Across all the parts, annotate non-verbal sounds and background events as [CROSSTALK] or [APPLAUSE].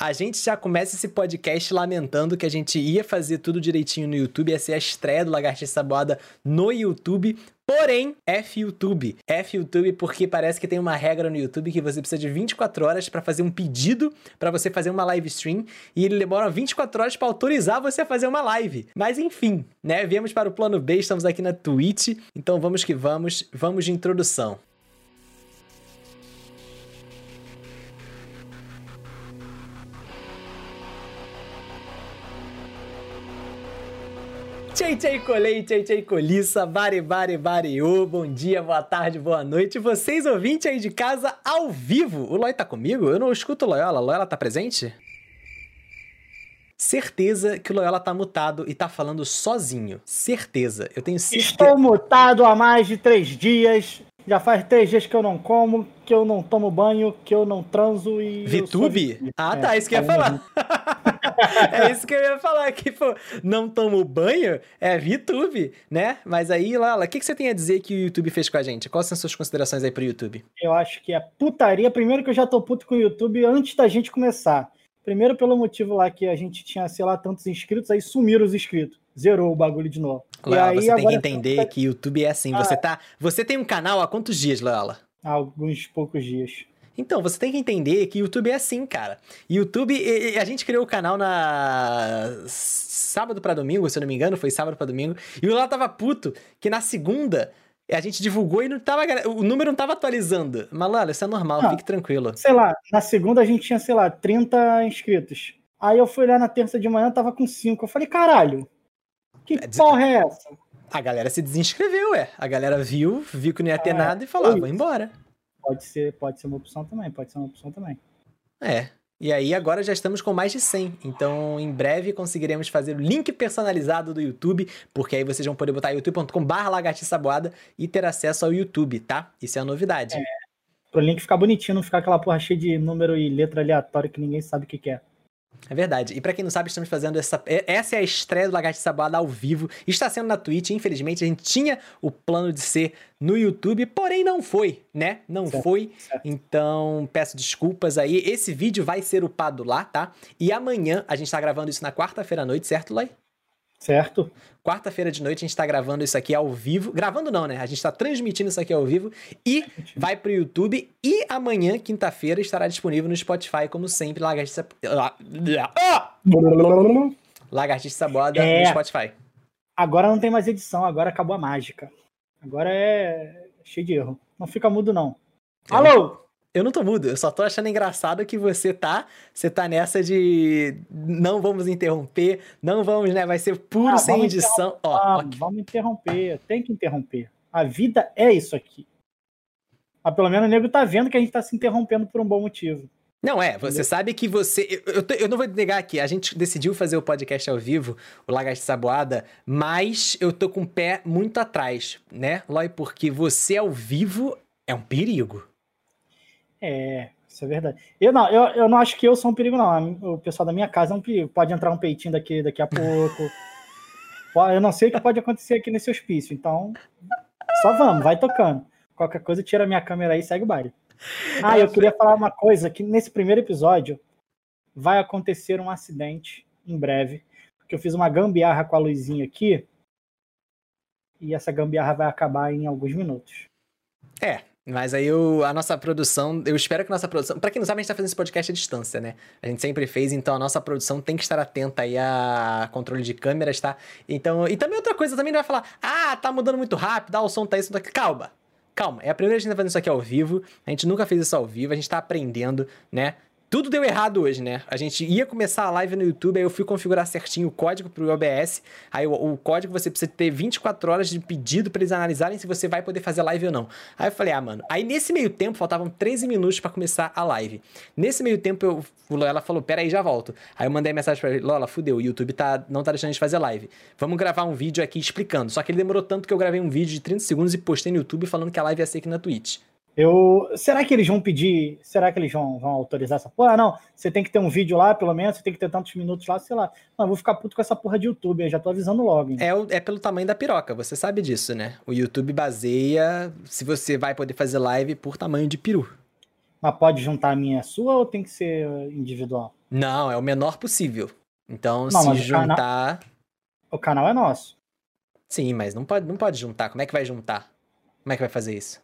A gente já começa esse podcast lamentando que a gente ia fazer tudo direitinho no YouTube, ia ser a estreia do Lagartixa Saboada no YouTube. Porém, F YouTube. F YouTube porque parece que tem uma regra no YouTube que você precisa de 24 horas para fazer um pedido para você fazer uma live stream e ele demora 24 horas para autorizar você a fazer uma live. Mas enfim, né? Viemos para o plano B, estamos aqui na Twitch, então vamos que vamos, vamos de introdução. Tchei, tchei, colei, tchei, tchei, coliça, bari, bari, bariô, bom dia, boa tarde, boa noite, vocês ouvintes aí de casa ao vivo. O Loi tá comigo? Eu não escuto o Loyola, Loyola tá presente? Certeza que o Loyola tá mutado e tá falando sozinho. Certeza, eu tenho certeza. Estou mutado há mais de três dias. Já faz três dias que eu não como, que eu não tomo banho, que eu não transo e. VTube? Ah, tá, é, isso que eu ia falar. [LAUGHS] é isso que eu ia falar, que, pô, não tomo banho é VTube, né? Mas aí, Lala, o que, que você tem a dizer que o YouTube fez com a gente? Quais são as suas considerações aí pro YouTube? Eu acho que é putaria. Primeiro que eu já tô puto com o YouTube antes da gente começar. Primeiro pelo motivo lá que a gente tinha, sei lá, tantos inscritos, aí sumiram os inscritos. Zerou o bagulho de novo. Aí, você tem que entender tá... que YouTube é assim. Ah, você tá. Você tem um canal há quantos dias, Lola? Há alguns poucos dias. Então, você tem que entender que YouTube é assim, cara. YouTube, a gente criou o canal na sábado para domingo, se eu não me engano, foi sábado para domingo, e o Lola tava puto que na segunda a gente divulgou e não tava, o número não tava atualizando. Mas, Lala, isso é normal, não, fique tranquilo. Sei lá, na segunda a gente tinha, sei lá, 30 inscritos. Aí eu fui lá na terça de manhã, tava com 5. Eu falei, caralho, que é, porra é essa? A galera se desinscreveu, é. A galera viu, viu que não ia ter é, nada e falou, ah, vou embora. Pode ser, pode ser uma opção também, pode ser uma opção também. É, e aí agora já estamos com mais de 100. Então em breve conseguiremos fazer o link personalizado do YouTube, porque aí vocês vão poder botar youtube.com/barra lagartiçaboada e ter acesso ao YouTube, tá? Isso é a novidade. É, pro link ficar bonitinho, não ficar aquela porra cheia de número e letra aleatória que ninguém sabe o que, que é. É verdade. E para quem não sabe, estamos fazendo essa. Essa é a estreia do Lagartixa Saboada ao vivo. Está sendo na Twitch. Infelizmente, a gente tinha o plano de ser no YouTube, porém não foi, né? Não certo, foi. Certo. Então, peço desculpas aí. Esse vídeo vai ser upado lá, tá? E amanhã, a gente tá gravando isso na quarta-feira à noite, certo, Lai? Certo. Quarta-feira de noite a gente tá gravando isso aqui ao vivo. Gravando não, né? A gente tá transmitindo isso aqui ao vivo e vai pro YouTube. E amanhã, quinta-feira, estará disponível no Spotify, como sempre, Lagartixa. Lagartixa Saboda é... no Spotify. Agora não tem mais edição, agora acabou a mágica. Agora é cheio de erro. Não fica mudo, não. Alô! Eu não tô mudo, eu só tô achando engraçado que você tá, você tá nessa de não vamos interromper, não vamos, né, vai ser puro ah, sem edição. Ó, ah, Vamos interromper, tem que interromper. A vida é isso aqui. Mas pelo menos o nego tá vendo que a gente tá se interrompendo por um bom motivo. Não, é, você Entendeu? sabe que você. Eu, eu, eu, não vou negar aqui, a gente decidiu fazer o podcast ao vivo, o Lagarto Saboada, mas eu tô com o pé muito atrás, né, Loi? Porque você ao vivo é um perigo. É, isso é verdade. Eu não, eu, eu não acho que eu sou um perigo, não. O pessoal da minha casa é um perigo. Pode entrar um peitinho daqui daqui a pouco. [LAUGHS] eu não sei o que pode acontecer aqui nesse hospício. Então, só vamos, vai tocando. Qualquer coisa, tira minha câmera aí e segue o baile. Ah, eu queria falar uma coisa, que nesse primeiro episódio vai acontecer um acidente em breve. Porque eu fiz uma gambiarra com a luzinha aqui. E essa gambiarra vai acabar em alguns minutos. É, mas aí eu, a nossa produção, eu espero que a nossa produção. Pra quem não sabe, a gente tá fazendo esse podcast à distância, né? A gente sempre fez, então a nossa produção tem que estar atenta aí a controle de câmeras, tá? Então, e também outra coisa, também não vai falar, ah, tá mudando muito rápido, ah, o som tá isso, tá aqui. Calma, calma. É a primeira vez que a gente tá fazendo isso aqui ao vivo. A gente nunca fez isso ao vivo, a gente tá aprendendo, né? Tudo deu errado hoje, né? A gente ia começar a live no YouTube, aí eu fui configurar certinho o código pro OBS. Aí o, o código você precisa ter 24 horas de pedido para eles analisarem se você vai poder fazer live ou não. Aí eu falei, ah, mano. Aí nesse meio tempo faltavam 13 minutos para começar a live. Nesse meio tempo eu, Lola falou, pera aí, já volto. Aí eu mandei mensagem para ele, Lola, fudeu, o YouTube tá, não tá deixando a gente fazer live. Vamos gravar um vídeo aqui explicando. Só que ele demorou tanto que eu gravei um vídeo de 30 segundos e postei no YouTube falando que a live ia ser aqui na Twitch. Eu, será que eles vão pedir? Será que eles vão, vão autorizar essa porra? Ah, não, você tem que ter um vídeo lá, pelo menos, você tem que ter tantos minutos lá, sei lá. Não, eu vou ficar puto com essa porra de YouTube, eu já tô avisando logo. É, é pelo tamanho da piroca, você sabe disso, né? O YouTube baseia se você vai poder fazer live por tamanho de peru. Mas pode juntar a minha e a sua ou tem que ser individual? Não, é o menor possível. Então, Não, se mas o canal- juntar. O canal é nosso. Sim, mas não pode, não pode juntar. Como é que vai juntar? Como é que vai fazer isso?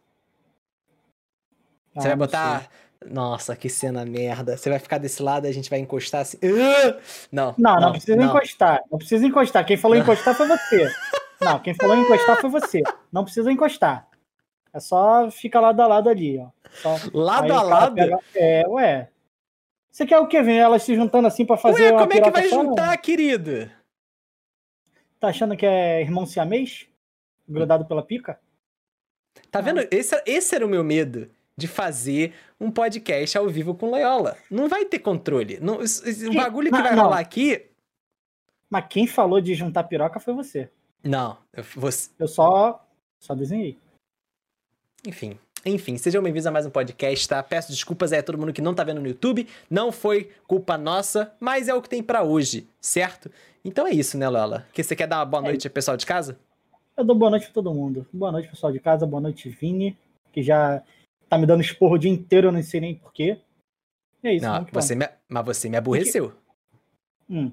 Ah, Você vai não botar. Nossa, que cena merda. Você vai ficar desse lado e a gente vai encostar assim. Ah! Não. Não, não, precisa encostar. Não precisa encostar. Quem falou encostar foi você. [LAUGHS] Não, quem falou encostar foi você. Não precisa encostar. É só fica lado a lado ali, ó. Só- Lado aí a lado? pega- É, ué. Você quer o quê? Ver elas se juntando assim pra fazer Ué, como é que vai só? juntar, querido? Tá achando que é irmão siamês? Grudado pela pica? Tá vendo? Esse, esse era o meu medo de fazer um podcast ao vivo com Loyola. Não vai ter controle. Não, o bagulho que vai não. rolar aqui. Mas quem falou de juntar piroca foi você. Não, eu, você, Eu só, só desenhei. Enfim. Enfim, sejam bem-vindos a mais um podcast, tá? Peço desculpas aí a todo mundo que não tá vendo no YouTube. Não foi culpa nossa, mas é o que tem pra hoje, certo? Então é isso, né, Lola? Que você quer dar uma boa É noite ao pessoal de casa? Eu dou boa noite pra todo mundo. Boa noite, pessoal de casa. Boa noite, Vini, que já tá me dando esporro o dia inteiro, eu não sei nem porquê. E é isso, Não, você me, mas você me aborreceu. Hum.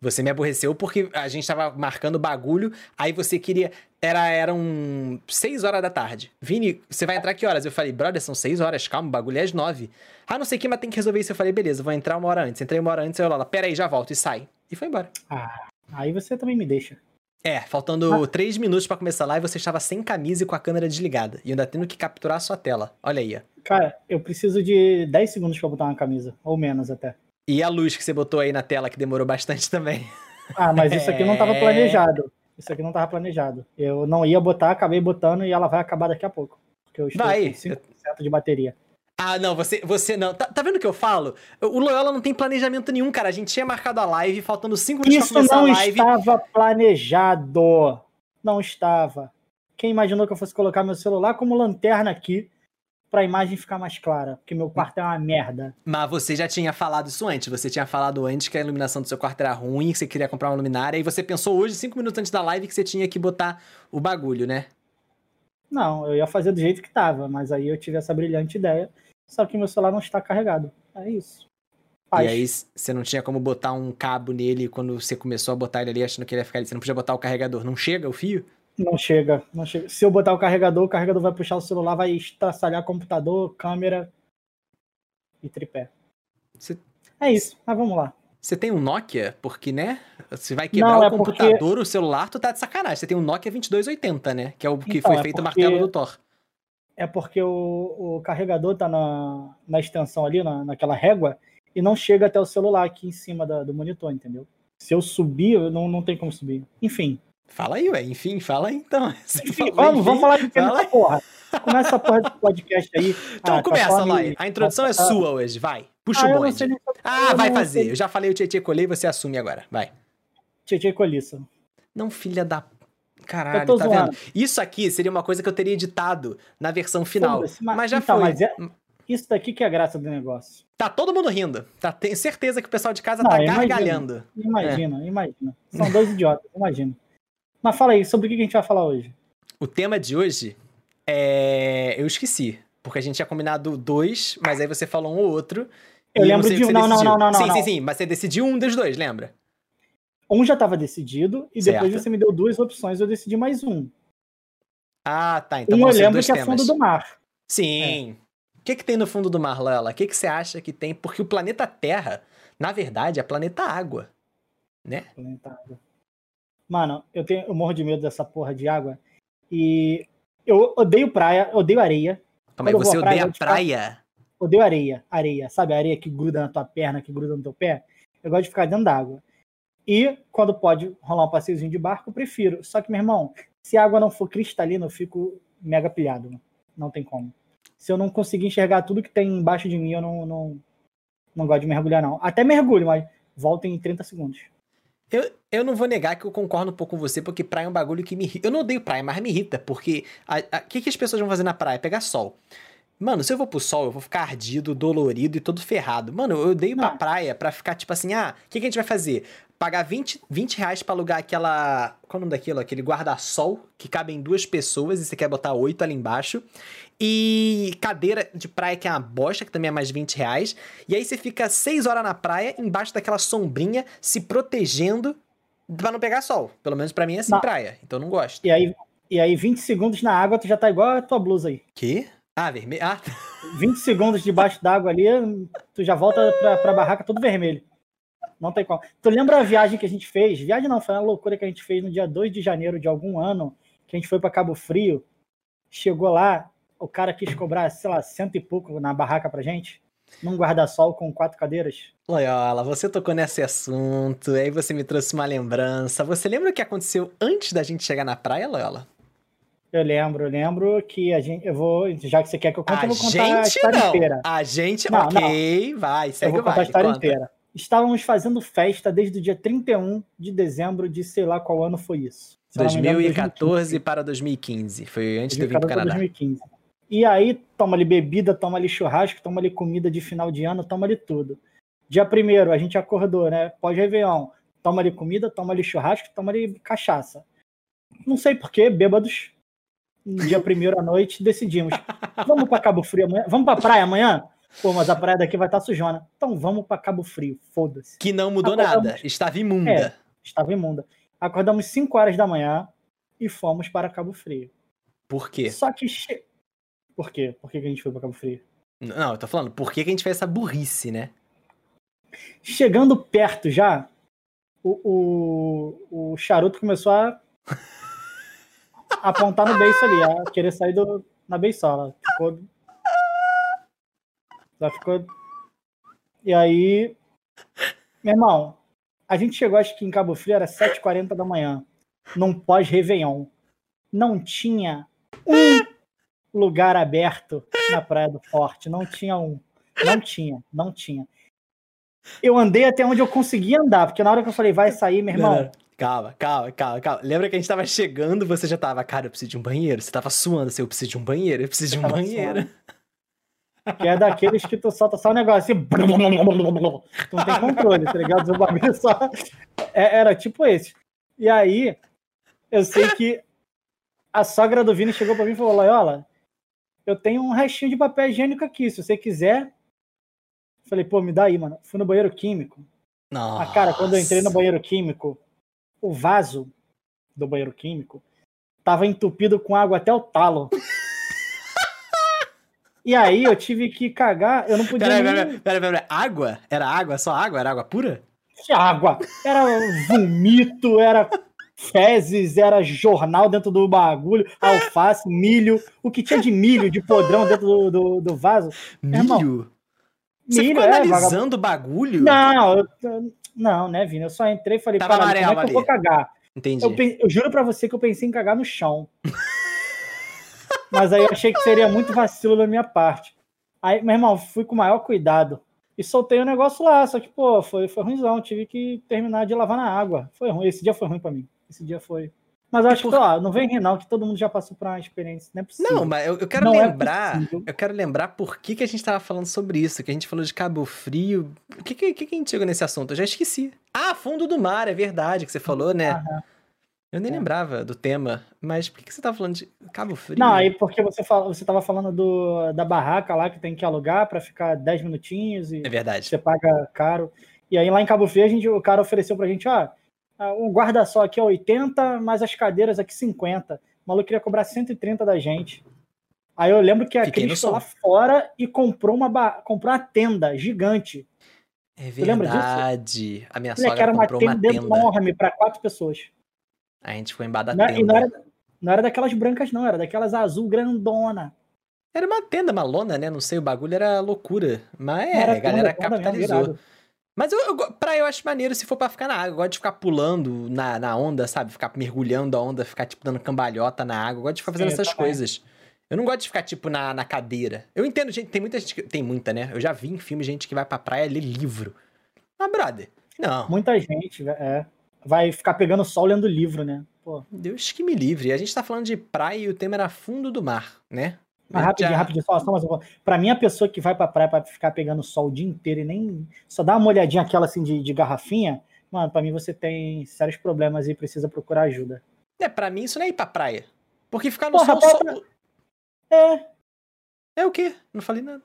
Você me aborreceu porque a gente tava marcando bagulho, aí você queria. Era, eram 6 horas da tarde. Vini, você vai entrar que horas? Eu falei, brother, são 6 horas, calma, o bagulho é às 9. Ah, não sei o que, mas tem que resolver isso. Eu falei, beleza, vou entrar uma hora antes. Entrei uma hora antes, eu Lola, pera aí, já volto e sai. E foi embora. Ah, aí você também me deixa. É, faltando 3 minutos pra começar a live, você estava sem camisa e com a câmera desligada. E ainda tendo que capturar a sua tela. Olha aí. Cara, eu preciso de 10 segundos pra botar uma camisa, ou menos até. E a luz que você botou aí na tela, que demorou bastante também. Ah, mas isso aqui não tava [LAUGHS] É. planejado. Isso aqui não tava planejado. Eu não ia botar, acabei botando e ela vai acabar daqui a pouco. Porque eu estou Vai. com 5% de bateria. Ah, não, você, você não. Tá, tá vendo o que eu falo? O Loyola não tem planejamento nenhum, cara. A gente tinha marcado a live, faltando 5 minutos Isso pra começar não a live. estava planejado. Não estava. Quem imaginou que eu fosse colocar meu celular como lanterna aqui pra imagem ficar mais clara? Porque meu quarto é uma merda. Mas você já tinha falado isso antes. Você tinha falado antes que a iluminação do seu quarto era ruim, que você queria comprar uma luminária. E você pensou hoje, 5 minutos antes da live, que você tinha que botar o bagulho, né? Não, eu ia fazer do jeito que tava, mas aí eu tive essa brilhante ideia. Só que meu celular não está carregado. É isso. E aí você não tinha como botar um cabo nele quando você começou a botar ele ali achando que ele ia ficar ali. Você não podia botar o carregador. Não chega o fio? Não chega, não chega. Se eu botar o carregador, o carregador vai puxar o celular, vai estraçalhar computador, câmera e tripé. Você, É isso, mas vamos lá. você tem um Nokia? Porque, né? Você vai quebrar Não, o é porque- computador, o celular, tu tá de sacanagem. Você tem um Nokia 2280, né? Que é o que Então, foi é feito o porque- martelo do Thor. É porque o, o carregador tá na, na extensão ali, na, naquela régua, e não chega até o celular aqui em cima da- do monitor, entendeu? Se eu subir, eu não, não tem como subir. Enfim. Fala aí, ué. Enfim, fala aí então. [LAUGHS] Você Enfim, falou, vamos, enfim, vamos falar de fala porra. Começa essa porra de podcast aí. [LAUGHS] Então Ah, começa, conforme- Lai. A introdução é sua hoje, vai. Puxa Ah, o bonde. nem Ah, vai fazer. sei- Eu já falei o Tietê Colei, você assume agora. Vai. Tietê Coliça. Não, filha da. Caralho, tá zoando. vendo? Isso aqui seria uma coisa que eu teria editado na versão final. Mas, mas- já então, foi. mas é- Isso daqui que é a graça do negócio. Tá todo mundo rindo. Tá, tenho certeza que o pessoal de casa Não, tá imagina. gargalhando. Imagina, imagina. [LAUGHS] São dois idiotas, imagina. Mas fala aí, sobre o que a gente vai falar hoje? O tema de hoje é. Eu esqueci. Porque a gente tinha combinado dois, mas aí você falou um ou outro. Eu lembro de um- não, não, não, não, Sim, não. sim, sim. Mas você decidiu um dos dois, lembra? Um já estava decidido e depois Certo. você me deu duas opções, eu decidi mais um. Ah, tá. Então um eu lembro que é temas. fundo do mar. Sim. O que, que tem no fundo do mar, Lela? O que, que você acha que tem? Porque o planeta Terra, na verdade, é planeta água. Né? Planeta água. Mano, eu, tenho, eu morro de medo dessa porra de água. E eu odeio praia, odeio areia. Calma aí, você praia, odeia praia? Odeio areia. Areia, sabe? A areia que gruda na tua perna, que gruda no teu pé. Eu gosto de ficar dentro d'água. E quando pode rolar um passeiozinho de barco, eu prefiro. Só que, meu irmão, se a água não for cristalina, eu fico mega pilhado. Não tem como. Se eu não conseguir enxergar tudo que tem embaixo de mim, eu não, não, não gosto de mergulhar, não. Até mergulho, mas volta em 30 segundos. Eu, eu não vou negar que eu concordo um pouco com você, porque praia é um bagulho que me irrita. Eu não odeio praia, mas me irrita, porque o que, que as pessoas vão fazer na praia? Pegar sol. Mano, se eu vou pro sol, eu vou ficar ardido, dolorido e todo ferrado. Mano, eu dei pra Não. praia pra ficar tipo assim, ah, o que, que a gente vai fazer? Pagar 20, 20 reais pra alugar aquela. Qual é o nome daquilo? Aquele guarda-sol que cabe em duas pessoas e você quer botar oito ali embaixo. E cadeira de praia que é uma bosta, que também é mais 20 reais. E aí você fica 6 horas na praia, embaixo daquela sombrinha, se protegendo pra não pegar sol. Pelo menos pra mim é assim, Não. praia. Então eu não gosto. E aí, e aí 20 segundos na água, tu já tá igual a tua blusa aí. Que? Ah, vermelho. Ah, 20 segundos debaixo d'água ali, tu já volta pra, pra barraca todo vermelho. Não tem como. Tu lembra a viagem que a gente fez? Viagem não, foi uma loucura que a gente fez no dia 2 de janeiro de algum ano, que a gente foi pra Cabo Frio. Chegou lá, o cara quis cobrar, sei lá, cento e pouco na barraca pra gente, num guarda-sol com quatro cadeiras. Loyola, você tocou nesse assunto, aí você me trouxe uma lembrança. Você lembra o que aconteceu antes da gente chegar na praia, Loyola? Eu lembro, eu lembro que a gente. Eu vou. Já que você quer que eu conte, a eu vou contar a história não. inteira. A gente, Não, ok, vai, Eu segue vou o contar a baile, história conta. inteira. Estávamos fazendo festa desde o dia 31 de dezembro de sei lá qual ano foi isso. Se eu não me engano, 2014 para 2015, foi antes de eu vir pro 2014 Canadá. 2015. E aí, toma ali bebida, toma ali churrasco, toma ali comida de final de ano, toma ali tudo. Dia primeiro, a gente acordou, né? Pós-Réveillon, toma ali comida, toma ali churrasco, toma ali cachaça. Não sei porquê, bêbados. Dia primeiro à noite, decidimos. [LAUGHS] Vamos para Cabo Frio amanhã? Vamos pra praia amanhã? Pô, mas a praia daqui vai estar sujona. Então vamos para Cabo Frio, foda-se. Que não mudou Acordamos. nada, estava imunda. É. Estava imunda. Acordamos 5 horas da manhã e fomos para Cabo Frio. Por quê? Só que. Che... Por quê? Por que que a gente foi para Cabo Frio? Não, eu tô falando, por que, que a gente fez essa burrice, né? Chegando perto já, o, o, o charuto começou a [LAUGHS] apontar no beiço ali, a querer sair do, na beiçola. Ficou. Já ficou. E aí. Meu irmão, a gente chegou, acho que em Cabo Frio era 7h40 da manhã, num pós-Réveillon. Não tinha um lugar aberto na Praia do Forte. Não tinha um. Não tinha, não tinha. Eu andei até onde eu conseguia andar, porque na hora que eu falei, vai sair, meu irmão. Calma, calma, calma, calma. Lembra que a gente tava chegando, você já tava, cara, eu preciso de um banheiro. Você tava suando, assim, eu preciso de um banheiro, eu preciso de um banheiro. Que é daqueles que tu solta só um negócio assim. Tu não tem controle, tá ligado? O bagulho só. É- era tipo esse. E aí, eu sei que a sogra do Vini chegou pra mim e falou: Loyola, eu tenho um restinho de papel higiênico aqui, se você quiser. Falei, pô, me dá aí, mano. Fui no banheiro químico. Nossa. Ah, cara, quando eu entrei no banheiro químico, o vaso do banheiro químico tava entupido com água até o talo. E aí eu tive que cagar, eu não podia Peraí, nem... peraí, peraí, peraí, água? Era água? Só água? Era água pura? Que água! Era vomito, era fezes, era jornal dentro do bagulho, alface, milho, o que tinha de milho, de podrão dentro do, do, do vaso. Milho? Você milho, ficou é, analisando o bagulho? Não, eu- não, né, Vini? Eu só entrei e falei, Tava caralho, como é que eu vou ali. cagar? Entendi. Eu, eu juro pra você que eu pensei em cagar no chão. Mas aí eu achei que seria muito vacilo da minha parte. Aí, meu irmão, fui com o maior cuidado. E soltei o negócio lá, só que, pô, foi, foi ruimzão. Tive que terminar de lavar na água. Foi ruim. Esse dia foi ruim pra mim. Esse dia foi. Mas eu acho por- que, ó, não vem rir, não, que todo mundo já passou por uma experiência. Não é possível. Não, mas eu, eu quero Não é lembrar. possível. eu quero lembrar por que, que a gente tava falando sobre isso. Que a gente falou de Cabo Frio. O que, que, que que a gente chegou nesse assunto? Eu já esqueci. Ah, fundo do mar, é verdade que você falou, né? Aham. Eu nem É. lembrava do tema. Mas por que, você tava falando de Cabo Frio? Não, aí porque você, fala, você tava falando do, da barraca lá que tem que alugar pra ficar 10 minutinhos e É verdade. você paga caro. E aí lá em Cabo Frio, a gente, o cara ofereceu pra gente, ó, ah, um guarda-sol aqui é 80, mas as cadeiras aqui 50. O maluco queria cobrar 130 da gente. Aí eu lembro que a Fiquei Cris foi lá fora e comprou uma, comprou uma tenda gigante. É lembra disso? verdade. A minha que sogra era uma comprou uma tenda, tenda. enorme para quatro pessoas. A gente foi embaixo da tenda. não era, não era daquelas brancas, não, era daquelas azul grandona. Era uma tenda, uma lona, né? Não sei, o bagulho era loucura. Mas é, Era a galera tenda, mesmo, capitalizou. irado. Mas eu, eu, praia eu acho maneiro se for pra ficar na água. Eu gosto de ficar pulando na, na onda, sabe? Ficar mergulhando a onda, ficar, tipo, dando cambalhota na água. Eu gosto de ficar fazendo Sim, essas também. coisas. Eu não gosto de ficar, tipo, na, na cadeira. Eu entendo, gente, tem muita gente que... Tem muita, né? Eu já vi em filme gente que vai pra praia ler livro. Mas, brother, não. Muita gente é, vai ficar pegando sol lendo livro, né? Pô, Deus que me livre. A gente tá falando de praia e o tema era fundo do mar, né? Mas rapidinho, rapidinho, só, só mais um pouco. Pra mim, a pessoa que vai pra praia pra ficar pegando sol o dia inteiro e nem só dá uma olhadinha aquela assim de, de garrafinha, mano, pra mim você tem sérios problemas e precisa procurar ajuda. É, pra mim isso não é ir pra praia. Porque ficar no Porra, sol. pra- sol- É, É o quê? Não falei nada.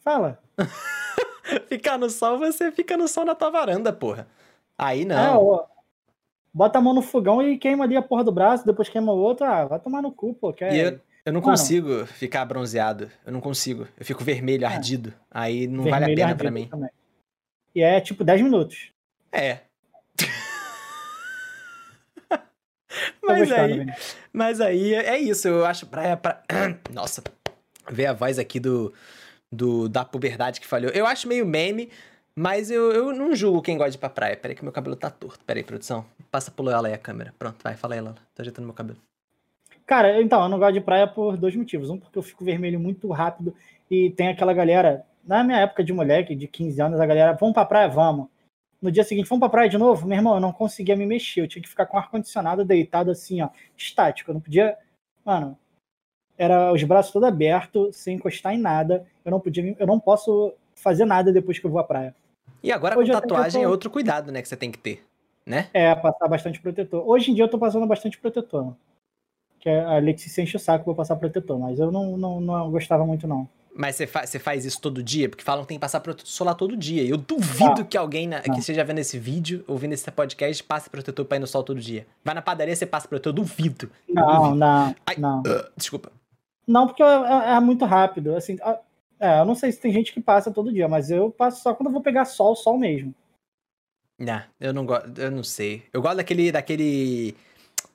fala. [LAUGHS] Ficar no sol, você fica no sol na tua varanda, porra. Aí É, não. ó, bota a mão no fogão e queima ali a porra do braço, depois queima o outro, ah, vai tomar no cu, pô. Quer... E eu, eu não Mano. consigo ficar bronzeado. Eu não consigo. Eu fico vermelho, ardido. Aí não vale a vermelho pena pra mim. também. E é tipo 10 minutos. É. Tô [LAUGHS] mas gostando, aí, mas aí é isso. Eu acho praia pra. [CLEARS THROAT] Nossa, ver a voz aqui do, do da puberdade que falhou. Eu acho meio meme, mas eu, eu não julgo quem gosta de ir pra praia. Peraí que meu cabelo tá torto. Peraí, produção. Passa pro ela aí a câmera. Pronto, vai, fala aí, Lala. Tô ajeitando meu cabelo. Cara, então, eu não gosto de praia por dois motivos. Um, porque eu fico vermelho muito rápido e tem aquela galera, na minha época de moleque, de 15 anos, a galera, vamos pra praia, vamos. No dia seguinte, vamos pra praia de novo? Meu irmão, eu não conseguia me mexer. Eu tinha que ficar com o ar-condicionado deitado assim, ó, estático. Eu não podia. Mano, era os braços todos abertos, sem encostar em nada. Eu não podia, eu não posso fazer nada depois que eu vou à praia. E agora Hoje com tatuagem tô- é outro cuidado, né, que você tem que ter. Né? É, passar bastante protetor. Hoje em dia eu tô passando bastante protetor. Que a Alexis se enche o saco pra passar protetor, mas eu não, não, não gostava muito, não. Mas você, fa você faz isso todo dia? Porque falam que tem que passar protetor solar todo dia. Eu duvido Não. que alguém na- que Não. esteja vendo esse vídeo, ouvindo esse podcast, passe protetor pra ir no sol todo dia. Vai na padaria, você passa protetor, eu duvido. Eu Não, duvido. não, Ai. não. Desculpa. Não, porque é, é- é muito rápido. Assim, é, eu não sei se tem gente que passa todo dia, mas eu passo só quando eu vou pegar sol, sol mesmo. Não, eu não gosto, eu não sei. Eu gosto daquele, daquele,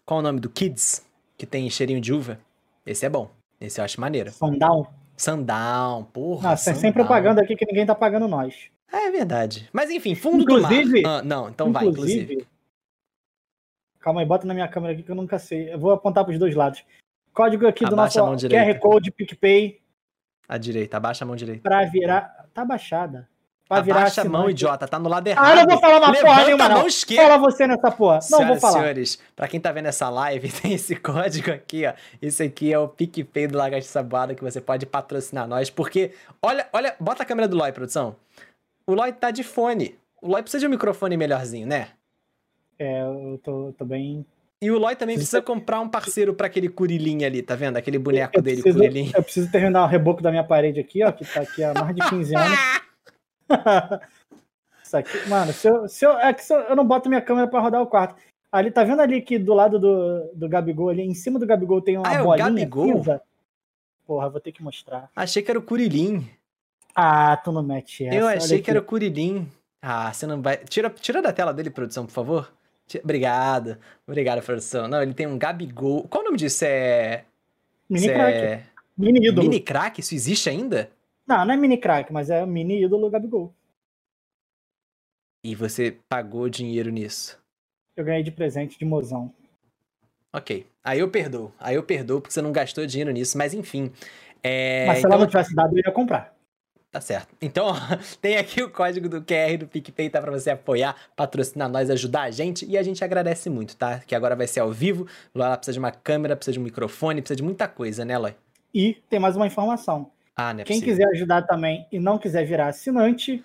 qual é o nome do Kids, que tem cheirinho de uva. Esse é bom. Esse eu acho maneiro. Sundown. Sundown, porra. Nossa, é sem Sundown. propaganda aqui que ninguém tá pagando nós. É verdade. Mas enfim, fundo Inclusive- do mar. Ah, não, então vai, inclusive. Calma aí, bota na minha câmera aqui que eu nunca sei. Eu vou apontar pros dois lados. Código aqui do Abaixa a nosso. QR Code PicPay A direita, abaixa a mão direita. pra virar. Tá baixada. Pra virar Abaixa a mão, assinante. idiota, tá no lado errado. Ah, não vou falar uma porra Levanta nenhuma, a mão não. esquerda. Fala você nessa porra. Não Senhoras vou e falar. senhores, pra quem tá vendo essa live, [LAUGHS] tem esse código aqui, ó. Esse aqui é o PicPay do Lagarto Sabuada que você pode patrocinar nós, porque, olha, olha, bota a câmera do Loy, produção. O Loy tá de fone. O Loy precisa de um microfone melhorzinho, né? É, eu tô, tô bem. E o Loy também Precisa- comprar um parceiro pra aquele curilinho ali, tá vendo? Aquele boneco Eu dele, preciso, curilinho. eu preciso terminar o reboco da minha parede aqui, ó, que tá aqui há mais de 15 anos. [LAUGHS] Isso aqui, mano, se eu, se eu, é que eu, eu não boto minha câmera pra rodar o quarto. Ali, tá vendo ali que do lado do, do Gabigol, ali, em cima do Gabigol tem uma Ah, é o Gabigol? cinza? Porra, vou ter que mostrar. Achei que era o curilinho. Ah, tu não mete essa. Eu achei que aqui. era o Curilim. Ah, você não vai. Tira, tira da tela dele, produção, por favor. Obrigado. Obrigado, produção. Não, ele tem um Gabigol. Qual o nome disso? É. Mini isso crack. é... Mini ídolo. Mini crack? Isso existe ainda? Não, não é mini crack, mas é mini ídolo Gabigol. E você pagou dinheiro nisso. Eu ganhei de presente de mozão. Ok. Aí eu perdoo. Aí eu perdoo porque você não gastou dinheiro nisso, mas enfim. É, mas se então, ela não tivesse dado, eu ia comprar. Tá certo. Então, ó, [LAUGHS] tem aqui o código do QR do PicPay, tá? Pra você apoiar, patrocinar nós, ajudar a gente. E a gente agradece muito, tá? Que agora vai ser ao vivo. Lá precisa de uma câmera, precisa de um microfone, precisa de muita coisa, né, Loy? E tem mais uma informação. Ah, não é Quem possível. quiser ajudar também e não quiser virar assinante,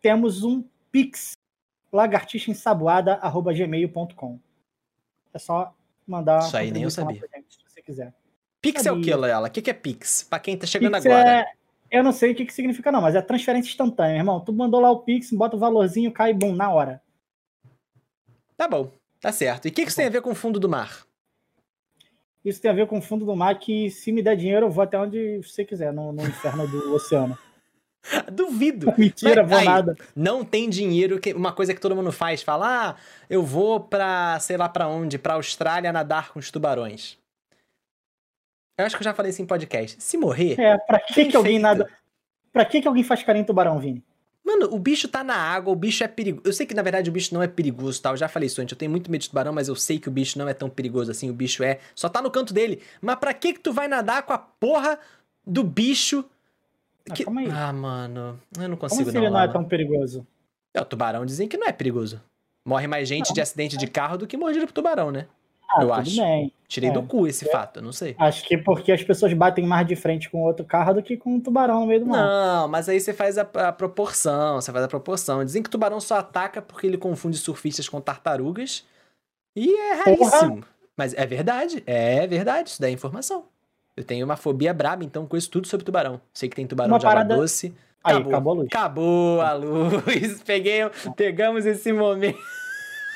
temos um Pix, lagartixaensaboada.gmail.com. É só mandar Isso aí nem eu sabia. gente, se você quiser. Pix é o que, sabia. Loyola? O que que é Pix? Pra quem tá chegando Pix agora. é... Eu não sei o que, que significa não, mas é transferência instantânea, meu irmão. Tu mandou lá o Pix, bota o valorzinho, cai, bum, na hora. Tá bom, tá certo. E o que, que isso tem a ver com o fundo do mar? Isso tem a ver com o fundo do mar, que se me der dinheiro, eu vou até onde você quiser, no, no inferno do [LAUGHS] oceano. Duvido. [LAUGHS] Mentira, Mas vou aí, nada. Não tem dinheiro, que uma coisa que todo mundo faz, fala, ah, eu vou pra, sei lá pra onde, pra Austrália nadar com os tubarões. Eu acho que eu já falei isso em podcast. Se morrer, É, pra que, que alguém nada. Pra que, que alguém faz carinho em tubarão, Vini? Mano, o bicho tá na água, o bicho é perigoso. Eu sei que na verdade o bicho não é perigoso, tá? Eu já falei isso antes. Eu tenho muito medo de tubarão, mas eu sei que o bicho não é tão perigoso assim. O bicho é. Só tá no canto dele. Mas pra que que tu vai nadar com a porra do bicho? Ah, Que... calma aí. Ah, mano. Eu não Como consigo assim não. ele não é Lala. tão perigoso? É, o tubarão dizem que não é perigoso. Morre mais gente Não. de acidente de carro do que mordido por tubarão, né? Ah, eu tudo acho. bem. Tirei É. do cu esse fato, eu não sei. Acho que porque as pessoas batem mais de frente com outro carro do que com um tubarão no meio do mar. Não, mas aí você faz a, a proporção, você faz a proporção. Dizem que tubarão só ataca porque ele confunde surfistas com tartarugas. E é Porra! raríssimo. Mas é verdade, é verdade, isso daí é informação. Eu tenho uma fobia braba, então conheço tudo sobre tubarão. Sei que tem tubarão Uma de água parada- doce. Aí, Acabou. acabou a luz. Acabou a luz. [LAUGHS] Peguei, pegamos esse momento.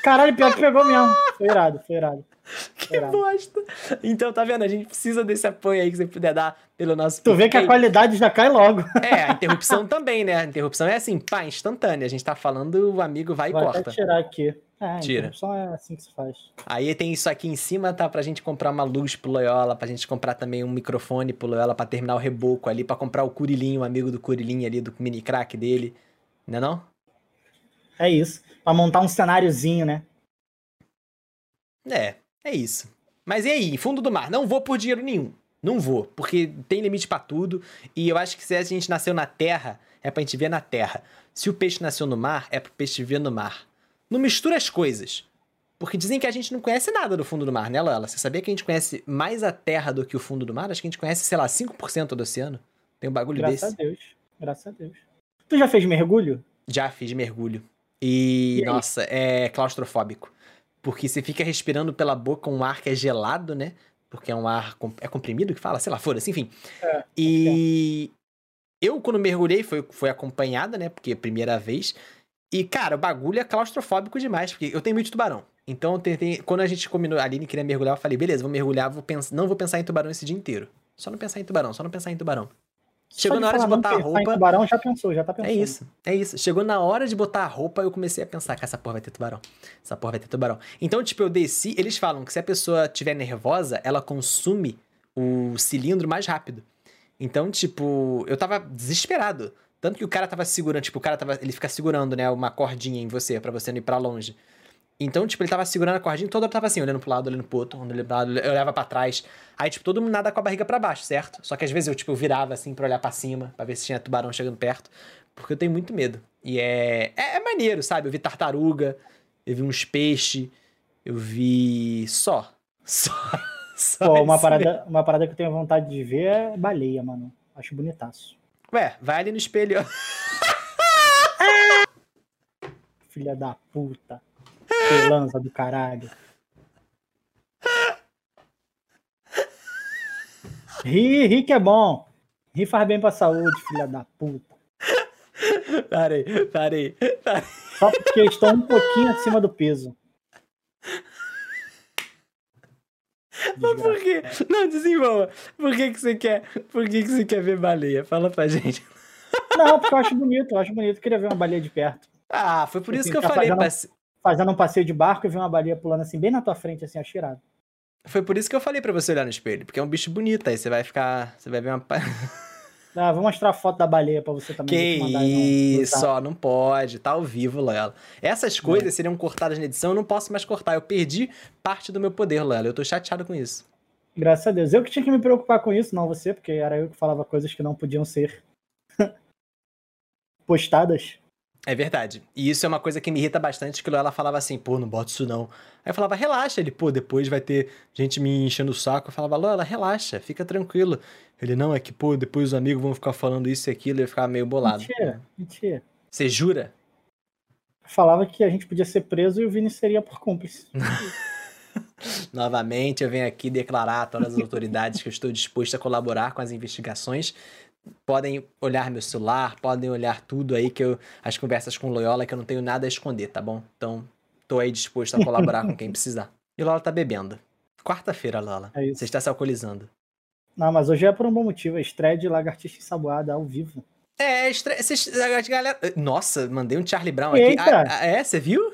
Caralho, pior que pegou mesmo. Foi irado, foi irado. [LAUGHS] Que bosta. Então, tá vendo? A gente precisa desse apoio aí que você puder dar pelo nosso Tu vê que a qualidade já cai logo. É, a interrupção também, né? A interrupção é assim, pá, instantânea. A gente tá falando, o amigo vai e Vou corta. até tirar aqui. É, Tira. Só é assim que se faz. Aí tem isso aqui em cima, tá? Pra gente comprar uma luz pro Loyola, pra gente comprar também um microfone pro Loyola pra terminar o reboco ali, pra comprar o Curilinho, o amigo do Curilinho ali, do mini crack dele. Não é não? É isso. Pra montar um cenáriozinho, né? É, é isso. Mas e aí, fundo do mar? Não vou por dinheiro nenhum. Não vou, porque tem limite pra tudo. E eu acho que se a gente nasceu na terra, é pra gente ver na terra. Se o peixe nasceu no mar, é pro peixe ver no mar. Não mistura as coisas. Porque dizem que a gente não conhece nada do fundo do mar, né, Lela? Você sabia que a gente conhece mais a terra do que o fundo do mar? Acho que a gente conhece, sei lá, 5% do oceano. Tem um bagulho Graças desse. a Deus. Graças a Deus. Tu já fez mergulho? Já fiz mergulho. E, E nossa, é claustrofóbico. Porque você fica respirando pela boca um ar que é gelado, né? Porque é um ar. com- É comprimido que fala? Sei lá, foda-se, enfim. É, e eu, quando mergulhei, foi, foi acompanhada, né? Porque é a primeira vez. E, cara, o bagulho é claustrofóbico demais, porque eu tenho muito tubarão. Então, tentei, quando a gente combinou, a Aline queria mergulhar, eu falei, beleza, vou mergulhar, vou pens- não vou pensar em tubarão esse dia inteiro. Só não pensar em tubarão, só não pensar em tubarão. Chegou na hora de botar a em roupa. tubarão, já pensou, já tá pensando. É isso, é isso. Chegou na hora de botar a roupa, eu comecei a pensar que essa porra vai ter tubarão. Essa porra vai ter tubarão. Então, tipo, eu desci. Eles falam que se a pessoa tiver nervosa, ela consome o cilindro mais rápido. Então, tipo, eu tava desesperado. Tanto que o cara tava segurando, tipo, o cara tava. Ele fica segurando, né, uma cordinha em você, pra você não ir pra longe. Então, tipo, ele tava segurando a cordinha, toda hora tava assim, olhando pro lado, olhando pro outro, olhando pro lado, eu olhava pra trás. Aí, tipo, todo mundo nada com a barriga pra baixo, certo? Só que às vezes eu, tipo, eu virava assim pra olhar pra cima, pra ver se tinha tubarão chegando perto. Porque eu tenho muito medo. E é. É, é maneiro, sabe? Eu vi tartaruga, eu vi uns peixes, eu vi. Só. [LAUGHS] Só. Só Pô, uma parada, uma parada que eu tenho vontade de ver é baleia, mano. Acho bonitaço. Ué, vai ali no espelho, ó. [LAUGHS] Filha da puta. Pelanza do caralho. Ri, ri que é bom. Ri faz bem pra saúde, filha da puta. Parei, parei, parei. Só porque estou um pouquinho acima do peso. Mas por quê? Não, desenvolva. Por que, que você quer? Por que, que você quer ver baleia? Fala pra gente. Não, porque eu acho bonito, eu acho bonito. Eu queria ver uma baleia de perto. Ah, foi por isso Assim, que eu falei. fazendo- Fazendo um passeio de barco e ver uma baleia pulando assim, bem na tua frente, assim, acho irado. Foi por isso que eu falei pra você olhar no espelho, porque é um bicho bonito, aí você vai ficar. Você vai ver uma. [LAUGHS] Ah, vou mostrar a foto da baleia pra você também. Que mandar no isso, zap. ó, não pode, tá ao vivo, Loela. Essas coisas seriam cortadas na edição, eu não posso mais cortar. Eu perdi parte do meu poder, Loela. Eu tô chateado com isso. Graças a Deus. Eu que tinha que me preocupar com isso, não você, porque era eu que falava coisas que não podiam ser [LAUGHS] postadas. É verdade. E isso é uma coisa que me irrita bastante, que o Loela falava assim, pô, não bota isso não. Aí eu falava, relaxa. Ele, pô, depois vai ter gente me enchendo o saco. Eu falava, Loela, relaxa, fica tranquilo. Ele, não, é que, pô, depois os amigos vão ficar falando isso e aquilo, e eu ficava meio bolado. Mentira, mentira. Você jura? Falava que a gente podia ser preso e o Vini seria por cúmplice. [LAUGHS] Novamente, eu venho aqui declarar a todas as autoridades que eu estou disposto a colaborar com as investigações. Podem olhar meu celular, podem olhar tudo aí, que eu. As conversas com o Loyola, que eu não tenho nada a esconder, tá bom? Então, tô aí disposto a colaborar com quem [LAUGHS] precisar. E o Lola tá bebendo. Quarta-feira, Lola. É. Você está se alcoolizando. Não, mas hoje é por um bom motivo. É estreia de Lagartixa Ensaboada ao vivo. É, estre... Vocês- a galera. Nossa, mandei um Charlie Brown aqui. Ah, ah, é, você viu?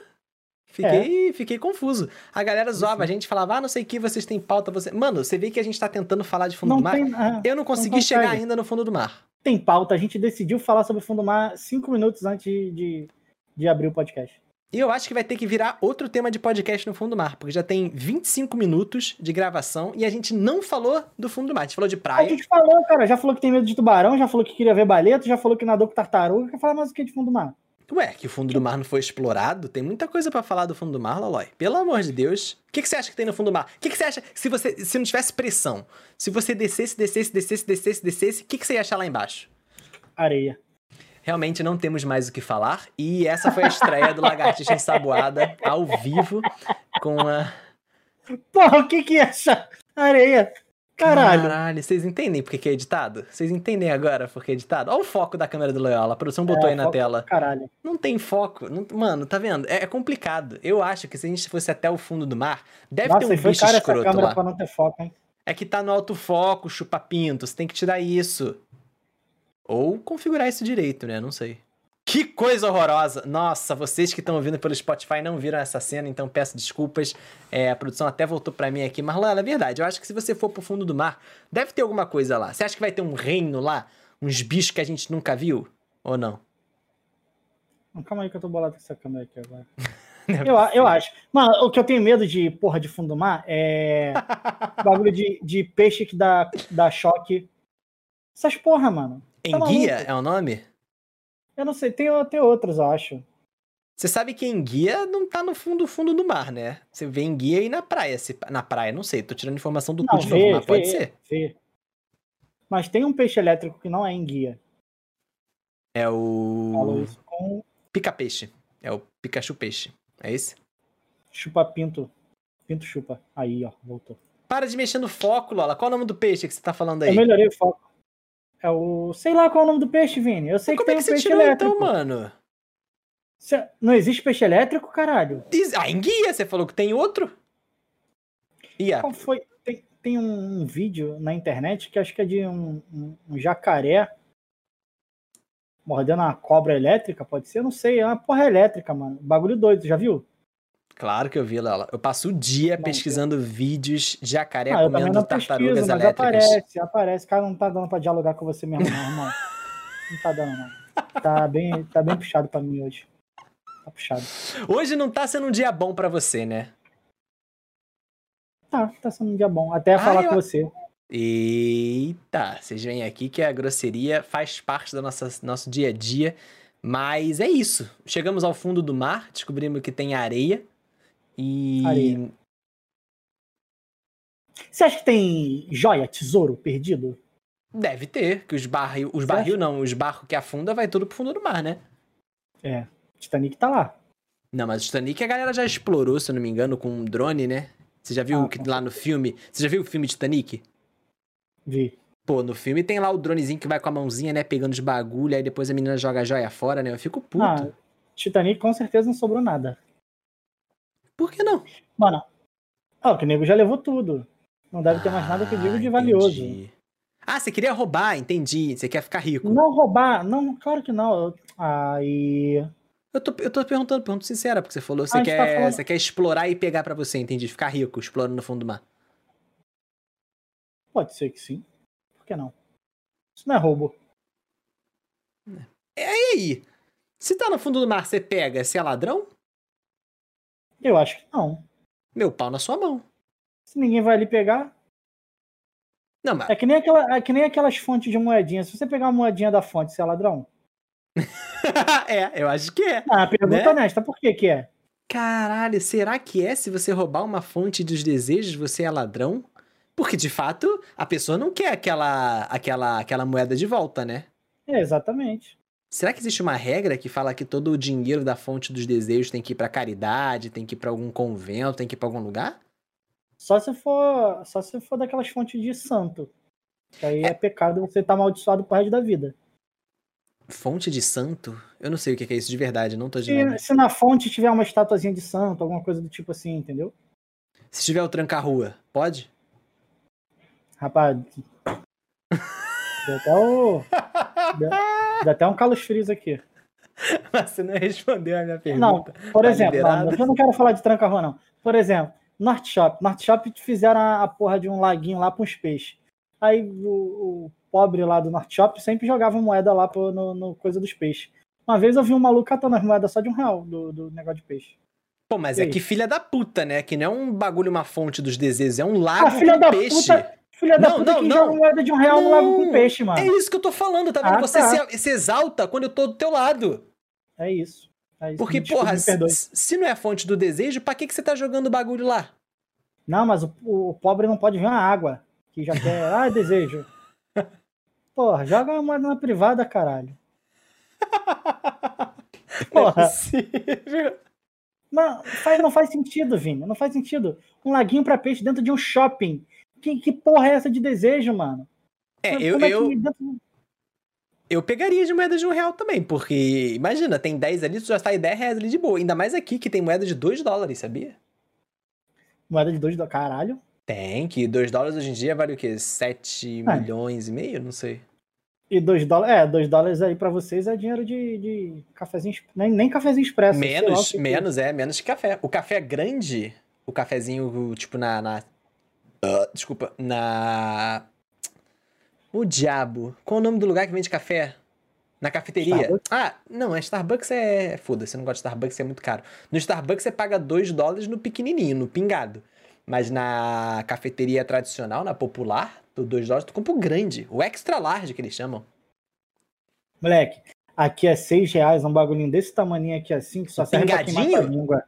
Fiquei, fiquei confuso. A galera zoava, a gente falava, ah, não sei o que, vocês têm pauta, você. Mano, você vê que a gente tá tentando falar de fundo Não do mar. tem, ah, Eu não consegui consegue. chegar ainda no fundo do mar. tem pauta. A gente decidiu falar sobre o fundo do mar cinco minutos antes de, de abrir o podcast. E eu acho que vai ter que virar outro tema de podcast no fundo do mar, porque já tem 25 minutos de gravação e a gente não falou do fundo do mar. A gente falou de A praia. gente falou, cara, já falou que tem medo de tubarão, já falou que queria ver baleia, tu já falou que nadou com tartaruga, quer falar mais o que de fundo do mar? Ué, que o fundo do mar não foi explorado? Tem muita coisa pra falar do fundo do mar, Lolói. Pelo amor de Deus. O que, que você acha que tem no fundo do mar? O que, que você acha se você se não tivesse pressão? Se você descesse, descesse, descesse, descesse, descesse, o que, que você ia achar lá embaixo? Areia. Realmente não temos mais o que falar. E essa foi a estreia do Lagartixa Ensaboada ao vivo com a. Porra, o que que é essa areia? Caralho. Caralho, vocês entendem por que é editado? Vocês entendem agora por que é editado? Olha o foco da câmera do Loyola. A produção botou É, aí na tela. Caralho. Não tem foco. não- Mano, tá vendo? É, é complicado. Eu acho que se a gente fosse até o fundo do mar, deve Nossa, ter um bicho cara essa escroto câmera lá. pra não ter foco, hein? É que tá no alto foco, chupa-pinto. Você tem que tirar isso. Ou configurar isso direito, né? Não sei. Que coisa horrorosa! Nossa, vocês que estão ouvindo pelo Spotify não viram essa cena, então peço desculpas. É, a produção até voltou pra mim aqui, mas lá é verdade. Eu acho que se você for pro fundo do mar, deve ter alguma coisa lá. Você acha que vai ter um reino lá? Uns bichos que a gente nunca viu? Ou não? Calma aí que eu tô bolado com essa câmera aqui agora. [LAUGHS] Eu, eu acho. Mano, o que eu tenho medo de porra de fundo do mar é [LAUGHS] bagulho de, de peixe que dá, dá choque. Essas porra, mano. Enguia é o nome? Eu não sei, tem, tem outros, eu acho. Você sabe que enguia não tá no fundo fundo do mar, né? Você vê enguia aí na praia. se- na praia, não sei, tô tirando informação do cu Não, de novo, vê, mas pode ser. vê. Mas tem um peixe elétrico que não é enguia. É o com pica-peixe. É o Pikachu peixe. É esse? chupa-pinto. Pinto chupa. Aí, ó, voltou. Para de mexer no foco, Lola. Qual é o nome do peixe que você tá falando aí? Eu melhorei o foco. É o. Sei lá qual é o nome do peixe, Vini. Eu sei Como que é tem que um você peixe tirou elétrico. então, mano? Cê- Não existe peixe elétrico, caralho? Diz- Ah, enguia, você falou que tem outro? Ia. Qual foi? Tem, tem um vídeo na internet que acho que é de um, um- um jacaré mordendo uma cobra elétrica, pode ser? Eu não sei, é uma porra elétrica, mano. Bagulho doido, já viu? Claro que eu vi, Lola. Eu passo o dia Não, pesquisando vídeos de jacaré Ah, eu comendo não tartarugas pesquiso, mas elétricas. aparece, aparece. Cara, não tá dando pra dialogar com você mesmo, não, irmão. Não tá dando, não. Tá bem, tá bem puxado pra mim hoje. Tá puxado. Hoje não tá sendo um dia bom pra você, né? Tá, tá sendo um dia bom. Até Ah, falar eu- com você. Eita, vocês veem aqui que a grosseria faz parte do nosso, nosso dia a dia. Mas é isso. Chegamos ao fundo do mar, descobrimos que tem areia. E. Areia. Você acha que tem joia, tesouro perdido? Deve ter, que os barril. Os barril não, os barcos que afunda vai tudo pro fundo do mar, né? É. Titanic tá lá. Não, mas o Titanic a galera já explorou, se eu não me engano, com um drone, né? Você já viu Ah, que lá no filme. Você já viu o filme Titanic? Vi. Pô, no filme tem lá o dronezinho que vai com a mãozinha, né? Pegando os bagulho, aí depois a menina joga a joia fora, né? Eu fico puto. Ah, Titanic com certeza não sobrou nada. Por que não? Mano, ó, o nego já levou tudo. Não deve ter mais nada que eu digo de Ah, valioso. entendi. Ah, você queria roubar, entendi. Você quer ficar rico. Não roubar, não, claro que não. Aí. Eu tô, eu tô perguntando, pergunta sincera, porque você falou, você gente quer, tá falando- você quer explorar e pegar pra você, entendi. Ficar rico, explorando no fundo do mar. Pode ser que sim. Por que não? Isso não é roubo. E aí? Se tá no fundo do mar, você pega, você é ladrão? Eu acho que não. Meu pau na sua mão. Se ninguém vai ali pegar. Não, mas É que nem, aquela, é que nem aquelas fontes de moedinha. Se você pegar uma moedinha da fonte, você é ladrão? [LAUGHS] é, eu acho que é. Ah, pergunta Né? honesta, por que que é? Caralho, será que é se você roubar uma fonte dos desejos, você é ladrão? Porque de fato, a pessoa não quer aquela aquela aquela moeda de volta, né? É, exatamente. Será que existe uma regra que fala que todo o dinheiro da fonte dos desejos tem que ir pra caridade, tem que ir pra algum convento, tem que ir pra algum lugar? Só se for, só se for daquelas fontes de santo. Que aí é, pecado você tá amaldiçoado pro resto da vida. Fonte de santo? Eu não sei o que é isso de verdade, não tô. Se, se na fonte tiver uma estatuazinha de santo, alguma coisa do tipo assim, entendeu? Se tiver o tranca-rua, pode? Rapaz. [LAUGHS] Deu até o. [LAUGHS] Deu até um calos frios aqui. [LAUGHS] Mas você não respondeu a minha Não, pergunta. por Tá exemplo, não, eu não quero falar de tranca-rua, não. Por exemplo, North Shop. North Shop fizeram a, a porra de um laguinho lá com os peixes. Aí o, o pobre lá do North Shop sempre jogava moeda lá pro- no, no coisa dos peixes. Uma vez eu vi um maluco catando as moedas só de um real do, do negócio de peixe. Pô, mas E é que filha da puta, né? Que não é um bagulho, uma fonte dos desejos, é um lago filha da peixe. puta! Filha da Não, puta não, que não. joga moeda de um real no lago com Não. peixe, mano. É isso que eu tô falando, tá vendo? Ah, você tá. Se, se exalta quando eu tô do teu lado. É isso. É isso. Porque, Me porra, se, se não é a fonte do desejo, pra que, que você tá jogando o bagulho lá? Não, mas o, o pobre não pode ver uma água. Que já quer. [LAUGHS] ah, desejo. Porra, joga uma moeda na privada, caralho. [LAUGHS] Não é Porra. possível. Não faz, não faz sentido, Vini. Não faz sentido. Um laguinho pra peixe dentro de um shopping. Que, que porra é essa de desejo, mano? É, Como eu, é que eu, dentro- eu pegaria de moeda de um real também, porque imagina, tem 10 ali, tu já sai 10 reais ali de boa. Ainda mais aqui que tem moeda de 2 dólares, sabia? Moeda de dois do caralho. Tem, que 2 dólares hoje em dia vale o quê? 7 É. milhões e meio? Não sei. E dois dólares. É, dois dólares aí pra vocês é dinheiro de, de cafezinho. Nem, nem cafezinho expresso. lá Menos, que que é. menos, é, menos que café. O café grande, o cafezinho, tipo, na. na- Ah, desculpa, na. O diabo. Qual o nome do lugar que vende café? Na cafeteria. Starbucks? Ah, não, a Starbucks é. Foda-se, eu não gosto de Starbucks, é muito caro. No Starbucks você paga 2 dólares no pequenininho, no pingado. Mas na cafeteria tradicional, na popular, do 2 dólares, tu compra o grande, o extra large que eles chamam. Moleque, aqui é seis reais, um bagulhinho desse tamaninho aqui assim, que só serve pra queimar Pingadinho? tua língua.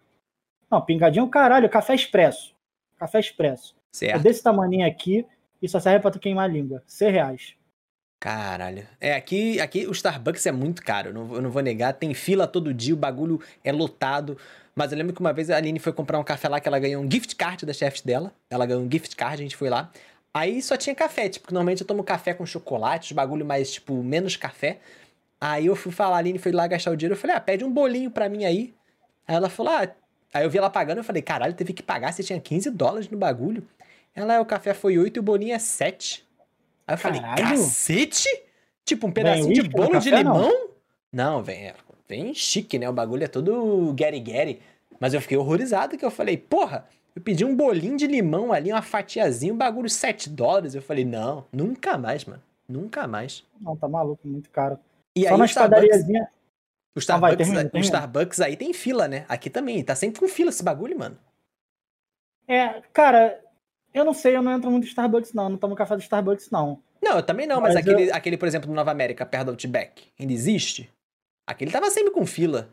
Não, pingadinho, caralho, café expresso. Café expresso. É Certo? desse tamaninho aqui e só serve pra tu queimar a língua. Seis reais. Caralho. É, aqui, aqui o Starbucks é muito caro, não, eu não vou negar. Tem fila todo dia, o bagulho é lotado. Mas eu lembro que uma vez a Aline foi comprar um café lá que ela ganhou um gift card da chefe dela. Ela ganhou um gift card, a gente foi lá. Aí só tinha café, tipo, porque normalmente eu tomo café com chocolate, os bagulho mais, tipo, menos café. Aí eu fui falar, a Aline foi lá gastar o dinheiro, eu falei, ah, pede um bolinho pra mim aí. Aí ela falou, ah, aí eu vi ela pagando, eu falei, caralho, teve que pagar, você tinha 15 dólares no bagulho. Ela, "É, o café foi 8 e o bolinho é 7. Aí eu falei, Caralho. cacete? Tipo, um pedacinho de uísque no bolo de café, não? limão? Não, vem, é, vem chique, né? O bagulho é todo Gary Mas eu fiquei horrorizado que eu falei, porra, eu pedi um bolinho de limão ali, uma fatiazinha, um bagulho 7 dólares. Eu falei, não, nunca mais, mano. Nunca mais. Não, tá maluco, muito caro. E Só aí nas padariazinhas. O Ah, vai, Starbucks, termina, o termina. Starbucks aí tem fila, né? Aqui também, tá sempre com fila esse bagulho, mano. É, cara, eu não sei, eu não entro muito no Starbucks, não. Não tomo café do Starbucks, não. Não, eu também não, mas, Mas aquele, aquele, por exemplo, do Nova América, perto do Outback, ainda existe? Aquele tava sempre com fila.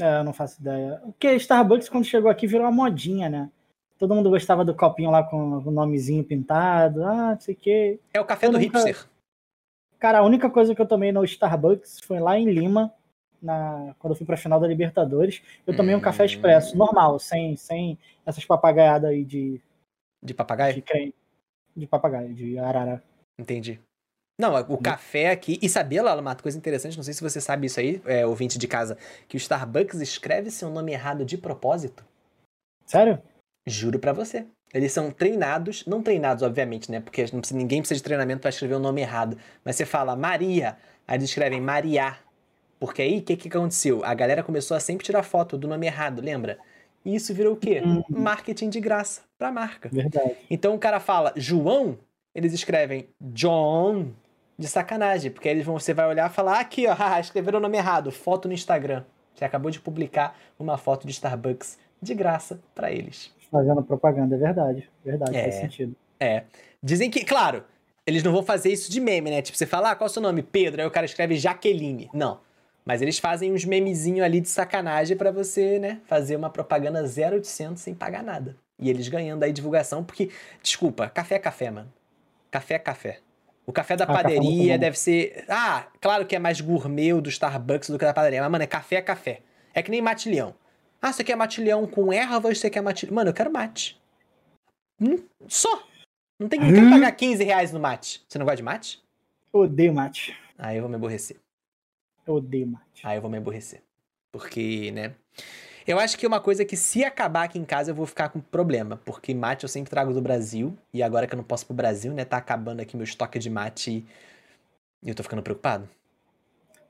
É, eu não faço ideia. Porque Starbucks, quando chegou aqui, virou uma modinha, né? Todo mundo gostava do copinho lá com o nomezinho pintado. Ah, não sei o quê. É o café Eu do nunca- hipster. Cara, a única coisa que eu tomei no Starbucks foi lá em Lima, na, quando eu fui pra final da Libertadores. Eu tomei um café Hum. expresso, normal, sem, sem essas papagaiadas aí de, De papagaio? de creme. De papagaio, de arara. Entendi. Não, o café aqui. E sabia, Lala, uma coisa interessante, não sei se você sabe isso aí, é, ouvinte de casa, que o Starbucks escreve seu nome errado de propósito. Sério? Juro pra você. Eles são treinados, não treinados, obviamente, né? Porque não precisa- ninguém precisa de treinamento pra escrever o nome errado. Mas você fala Maria, aí eles escrevem Maria. Porque aí, o que, que aconteceu? A galera começou a sempre tirar foto do nome errado, lembra? E isso virou o quê? Uhum. Marketing de graça pra marca. Verdade. Então o cara fala João, eles escrevem John de sacanagem, porque aí eles vão, você vai olhar e falar aqui, ó, [LAUGHS] escreveram o nome errado, foto no Instagram. Você acabou de publicar uma foto de Starbucks de graça pra eles. Fazendo propaganda, é verdade. Verdade, É. faz sentido. É. Dizem que, claro, eles não vão fazer isso de meme, né? Tipo, você fala, ah, qual é o seu nome? Pedro. Aí o cara escreve Jaqueline. Não. Mas eles fazem uns memezinhos ali de sacanagem pra você, né? Fazer uma propaganda 0800 sem pagar nada. E eles ganhando aí divulgação, porque, desculpa, café é café, mano. Café é café. O café da Ah, café é padaria bom. deve ser. Ah, claro que é mais gourmet do Starbucks do que da padaria. Mas, mano, é café é café. É que nem matilhão. Ah, você quer matilhão com ervas? Você quer matilhão. Mano, eu quero mate. Hum, só. Não tem quero Hum. pagar 15 reais no mate. Você não gosta de mate? Eu odeio mate. Aí eu vou me aborrecer. Eu odeio mate. Aí eu vou me aborrecer. Porque, né? Eu acho que é uma coisa que se acabar aqui em casa eu vou ficar com problema. Porque mate eu sempre trago do Brasil. E agora que eu não posso pro Brasil, né? Tá acabando aqui meu estoque de mate. E eu tô ficando preocupado.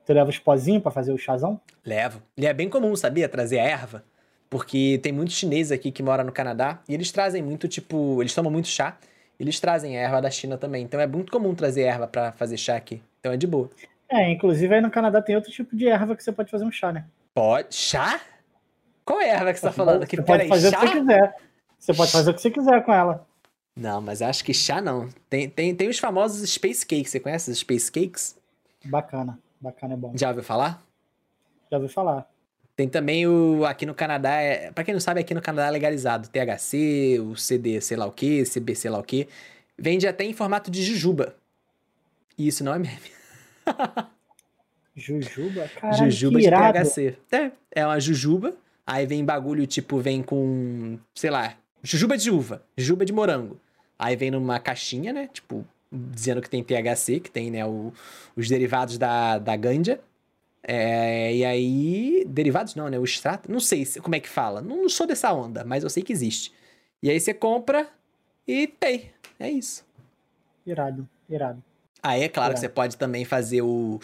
Tu leva os pozinhos pra fazer o chazão? Levo. E é bem comum, sabia? Trazer a erva. Porque tem muitos chineses aqui que moram no Canadá. E eles trazem muito, tipo... Eles tomam muito chá. Eles trazem a erva da China também. Então é muito comum trazer erva pra fazer chá aqui. Então é de boa. É, inclusive aí no Canadá tem outro tipo de erva que você pode fazer um chá, né? Pode. Chá? Qual é a erva que você tá falando? Que, Você pode peraí, fazer chá? o que você quiser. Você pode fazer o que você quiser com ela. Não, mas acho que chá não. Tem, tem, tem os famosos Space Cakes. Você conhece os Space Cakes? Bacana. Bacana é bom. Já ouviu falar? Já ouvi falar. Tem também o. Aqui no Canadá, é, pra quem não sabe, aqui no Canadá é legalizado. THC, o CD sei lá o que, CB sei lá o que. Vende até em formato de jujuba. E isso não é meme. [LAUGHS] Jujuba? Caralho, jujuba de. THC. É, é uma jujuba. Aí vem bagulho, tipo, vem com, sei lá, jujuba de uva, jujuba de morango. Aí vem numa caixinha, né? Tipo, dizendo que tem THC, que tem, né, o- os derivados da, da ganja. É, e aí. Derivados não, né? O extrato. Não sei se- como é que fala. Não, não sou dessa onda, mas eu sei que existe. E aí você compra e tem. É isso. Irado, irado. Aí é claro que É. você pode também fazer o,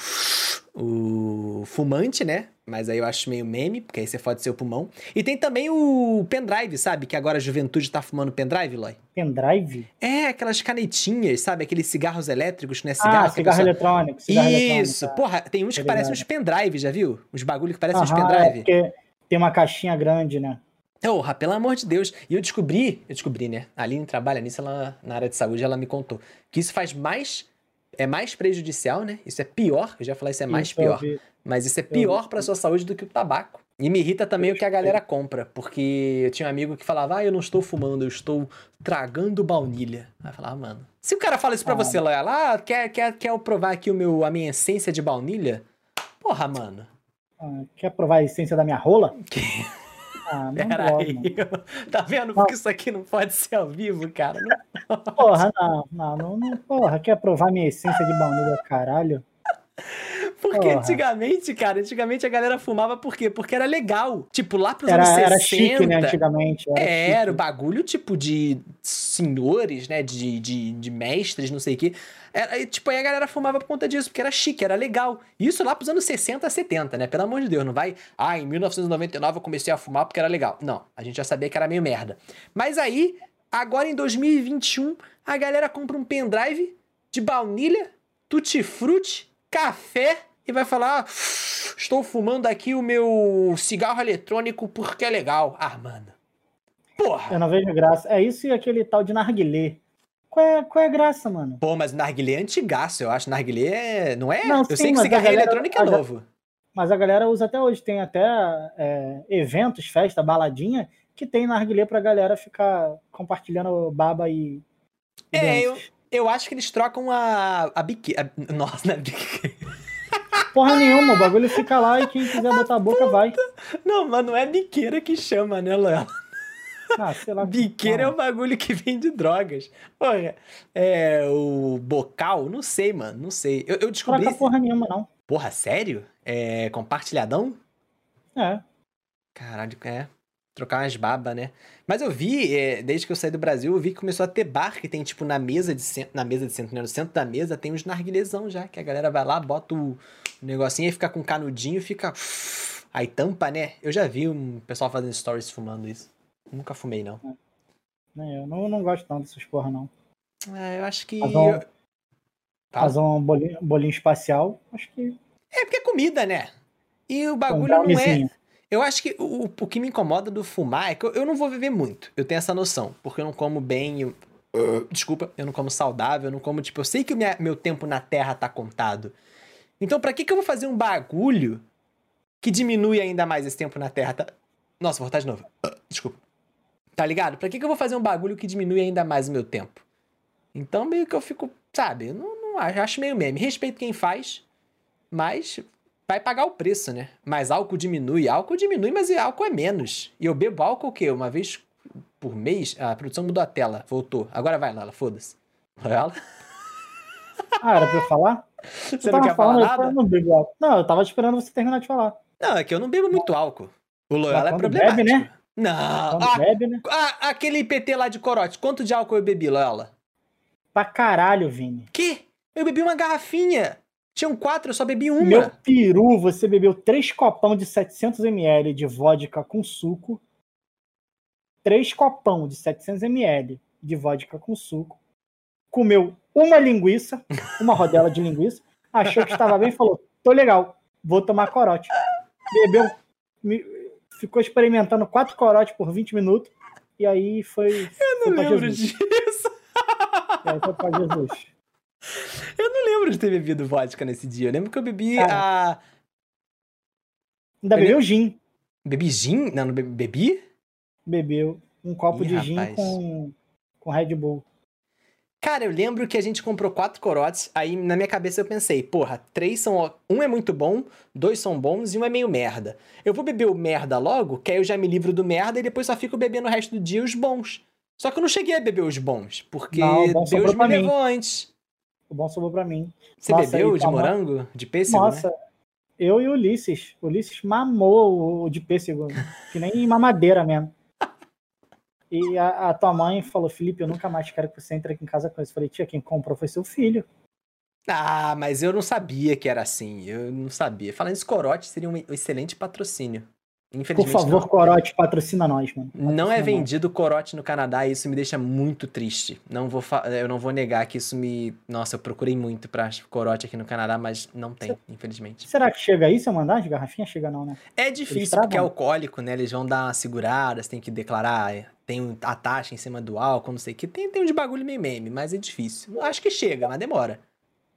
o fumante, né? Mas aí eu acho meio meme, porque aí você pode ser o pulmão. E tem também o pendrive, sabe? Que agora a juventude tá fumando pendrive, Loy. Pendrive? É, aquelas canetinhas, sabe? Aqueles cigarros elétricos, né? Cigarro, ah, que a cigarro pessoa- eletrônico. Cigarro Isso, eletrônico, porra, tem uns que Tô parecem uns pendrive, já viu? Uns bagulho que parecem uns é pendrive. porque tem uma caixinha grande, né? Porra, pelo amor de Deus. E eu descobri, eu descobri, né? A Aline trabalha nisso, ela, na área de saúde, ela me contou. Que isso faz mais. É mais prejudicial, né? Isso é pior. Eu já falei, isso é mais Isso eu pior. Mas isso é pior pra sua saúde do que o tabaco. E me irrita também o que a galera compra. Porque eu tinha um amigo que falava, ah, eu não estou fumando, eu estou tragando baunilha. Aí eu falava, ah, mano. Se o cara fala isso pra Ah. você, Loela, ah, quer, quer, quer eu provar aqui o meu, a minha essência de baunilha? Porra, mano. Ah, quer provar a essência da minha rola? [LAUGHS] Ah, aí. [LAUGHS] tá vendo? Porque isso aqui não pode ser ao vivo, cara. Não Porra, não, não, não, não, Porra, quer provar minha essência de baunilha, caralho? [LAUGHS] Porque Porra. antigamente, cara, antigamente a galera fumava por quê? Porque era legal. Tipo, lá pros Era, anos 60. era chique, né, antigamente. Era Era o bagulho, tipo, de senhores, né? De, de, de mestres, não sei o quê. Era, tipo, aí a galera fumava por conta disso, porque era chique, era legal. Isso lá pros anos 60, 70, né? Pelo amor de Deus, não vai. Ah, em 1999 eu comecei a fumar porque era legal. Não, a gente já sabia que era meio merda. Mas aí, agora em 2021, a galera compra um pendrive de baunilha, tutti-frutti, café e vai falar: ah, estou fumando aqui o meu cigarro eletrônico porque é legal. Ah, mano. Porra! Eu não vejo graça. É isso e aquele tal de narguilé. Qual é, qual é a graça, mano? Pô, mas narguilé é antigaço, eu acho. Narguilé é... não é? Não, eu sim, sei que cigarro eletrônico é novo. Mas a galera usa até hoje. Tem até é, eventos, festa, baladinha, que tem narguilé pra galera ficar compartilhando baba e. É, eu, eu acho que eles trocam a, a biqueira. [LAUGHS] Nossa, é biqueira. Porra nenhuma, o bagulho fica lá e quem quiser botar a boca vai. Não, mas não é biqueira que chama, né, Léo? Ah, sei lá. Biqueira é o bagulho que vem de drogas. Porra, é o bocal? Não sei, mano, não sei. Eu, eu descobri. Troca porra nenhuma, não. Porra, sério? É compartilhadão? É. Caralho, é. Trocar umas babas, né? Mas eu vi, é, desde que eu saí do Brasil, eu vi que começou a ter bar que tem, tipo, na mesa de centro, na mesa de centro, né? No centro da mesa tem uns narguilezão já, que a galera vai lá, bota o negocinho e fica com canudinho e fica. Aí tampa, né? Eu já vi um pessoal fazendo stories fumando isso. Nunca fumei, não. né, Eu não, não gosto tanto dessas porra, não. É, eu acho que. Mas vamos- eu- Fala. Fazer um bolinho, bolinho espacial, acho que. É porque é comida, né? E o Um bagulho não é. Eu acho que o, o que me incomoda do fumar é que eu, eu não vou viver muito. Eu tenho essa noção. Porque eu não como bem. eu- uh, desculpa, eu não como saudável, eu não como. Tipo, eu sei que o minha- meu tempo na Terra tá contado. Então, pra que, que eu vou fazer um bagulho que diminui ainda mais esse tempo na Terra? Tá... Nossa, vou voltar de novo. Desculpa. Tá ligado? Pra que, que eu vou fazer um bagulho que diminui ainda mais o meu tempo? Então, meio que eu fico. Sabe? Não, não acho, acho meio meme. Respeito quem faz, mas vai pagar o preço, né? Mas álcool diminui, álcool diminui, mas álcool é menos. E eu bebo álcool o quê? Uma vez por mês? A produção mudou a tela, voltou. Agora vai, Lala, foda-se. Lala? Ah, era pra eu falar? Você Eu não quer falar falando, nada? Eu não, bebo álcool. não, eu tava esperando você terminar de falar. Não, é que eu não bebo muito álcool. O Loyola é quando problemático. bebe, né? Não. Quando Ah, bebe, né? ah, aquele PT lá de corote, quanto de álcool eu bebi, Loyola? Pra caralho, Vini. Que? Eu bebi uma garrafinha. Tinham quatro, eu só bebi uma. Meu peru, você bebeu três copão de 700ml de vodka com suco. Três copão de 700ml de vodka com suco. Comeu uma linguiça, uma rodela de linguiça. Achou que estava bem e falou: tô legal, vou tomar corote. Bebeu, ficou experimentando quatro corotes por 20 minutos. E aí foi. Eu não lembro Jesus. disso. E aí foi pra Jesus. Eu não lembro de ter bebido vodka nesse dia. Eu lembro que eu bebi Cara. a. Ainda Eu bebeu gin. Bebi gin? Não, não be- bebi? Bebeu um copo Ih, de gin rapaz. com, com Red Bull. Cara, eu lembro que a gente comprou quatro corotes, aí na minha cabeça eu pensei, porra, três são. Um é muito bom, dois são bons e um é meio merda. Eu vou beber o merda logo, que aí eu já me livro do merda e depois só fico bebendo o resto do dia os bons. Só que eu não cheguei a beber os bons, porque Não, bom Deus me levou antes. O bom sobrou pra mim. Você Nossa, bebeu de tua morango? De pêssego, né? Nossa, eu e o Ulisses. O Ulisses mamou o de pêssego, que nem mamadeira mesmo. E a, a tua mãe falou, Felipe, eu nunca mais quero que você entre aqui em casa com isso. Eu falei, tia, quem comprou foi seu filho. Ah, mas eu não sabia que era assim. Eu não sabia. Falando isso, corote seria um excelente patrocínio. Por favor, não. Corote, patrocina nós, mano. Não é Patrocina nós. vendido corote no Canadá e isso me deixa muito triste. Não vou eu não vou negar que isso me. Nossa, eu procurei muito pra corote aqui no Canadá, mas não tem, infelizmente. Será que chega aí se eu mandar as garrafinhas? Chega não, né? É difícil porque é alcoólico, né? Eles vão dar uma segurada, você tem que declarar, é, tem a taxa em cima do álcool, não sei o que. Tem, tem um de bagulho meio meme, mas é difícil. Acho que chega, mas demora.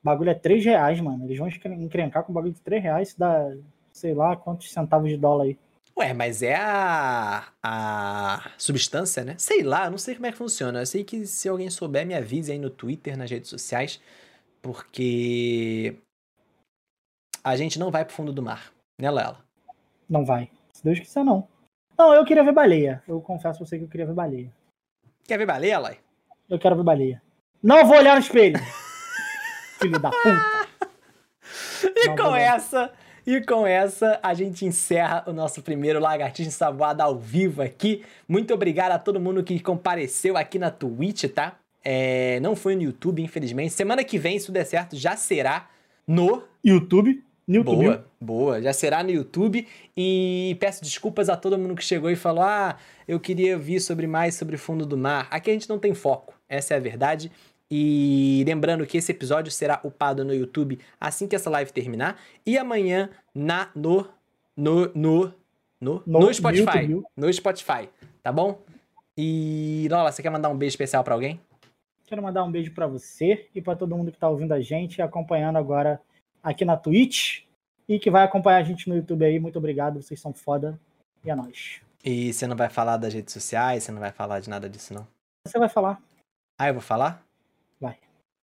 O bagulho é 3 reais, mano. Eles vão encren- encrencar com o bagulho de 3 reais, isso dá, sei lá, quantos centavos de dólar aí. Ué, mas é a, a substância, né? Sei lá, não sei como é que funciona. Eu sei que se alguém souber, me avise aí no Twitter, nas redes sociais, porque a gente não vai pro fundo do mar, né, Lela? Não vai. Se Deus quiser, não. Não, eu queria ver baleia. Eu confesso pra você que eu queria ver baleia. Quer ver baleia, Lai? Eu quero ver baleia. Não vou olhar no espelho! [LAUGHS] Filho da puta! [LAUGHS] E Não, com essa, e com essa, a gente encerra o nosso primeiro Lagartixa Ensaboada ao vivo aqui. Muito obrigado a todo mundo que compareceu aqui na Twitch, tá? É, não foi no YouTube, infelizmente. Semana que vem, se tudo der certo, já será no YouTube. No YouTube. Boa, boa. Já será no YouTube. E peço desculpas a todo mundo que chegou e falou: Ah, eu queria ouvir sobre mais sobre fundo do mar. Aqui a gente não tem foco, essa é a verdade. E lembrando que esse episódio será upado no YouTube assim que essa live terminar. E amanhã na no no no no, No- no Spotify. No Spotify, tá bom? E Lola, você quer mandar um beijo especial pra alguém? Quero mandar um beijo pra você e pra todo mundo que tá ouvindo a gente e acompanhando agora aqui na Twitch e que vai acompanhar a gente no YouTube aí. Muito obrigado, vocês são foda. E é nóis. E você não vai falar das redes sociais, você não vai falar de nada disso, não? Você vai falar? Ah, eu vou falar?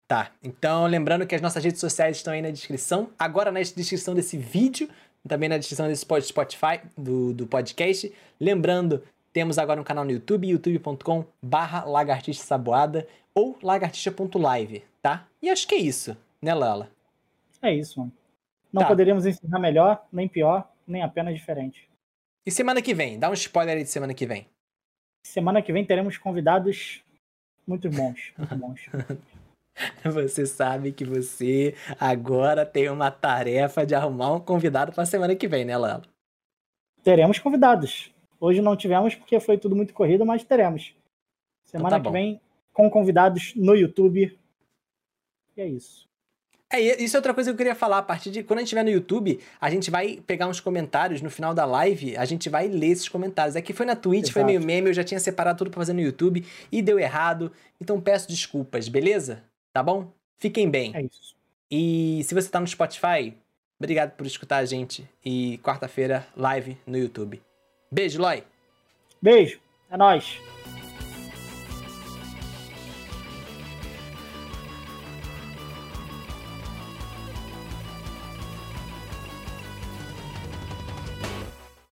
Tá, então lembrando que as nossas redes sociais estão aí na descrição. Agora na descrição desse vídeo, também na descrição desse Spotify, do, do podcast. Lembrando, temos agora um canal no YouTube, youtube.com barra lagartixa saboada ou lagartixa.live, tá? E acho que é isso, né, Lala? É isso, mano. Não Tá. poderíamos ensinar melhor, nem pior, nem apenas diferente. E semana que vem? Dá um spoiler aí de semana que vem. Semana que vem teremos convidados muito bons, muito bons. [LAUGHS] [LAUGHS] Você sabe que você agora tem uma tarefa de arrumar um convidado pra semana que vem, né, Lala? teremos convidados. Hoje não tivemos porque foi tudo muito corrido, mas teremos. Semana tá que vem com convidados no YouTube. E é isso. É, isso é outra coisa que eu queria falar. A partir de quando a gente estiver no YouTube, a gente vai pegar uns comentários no final da live, a gente vai ler esses comentários. Aqui foi na Twitch, foi Exato. meio meme, eu já tinha separado tudo pra fazer no YouTube e deu errado. Então peço desculpas, beleza? Tá bom? Fiquem bem. É isso. E se você tá no Spotify, obrigado por escutar a gente. E quarta-feira, live no YouTube. Beijo, Loi! Beijo. É nóis.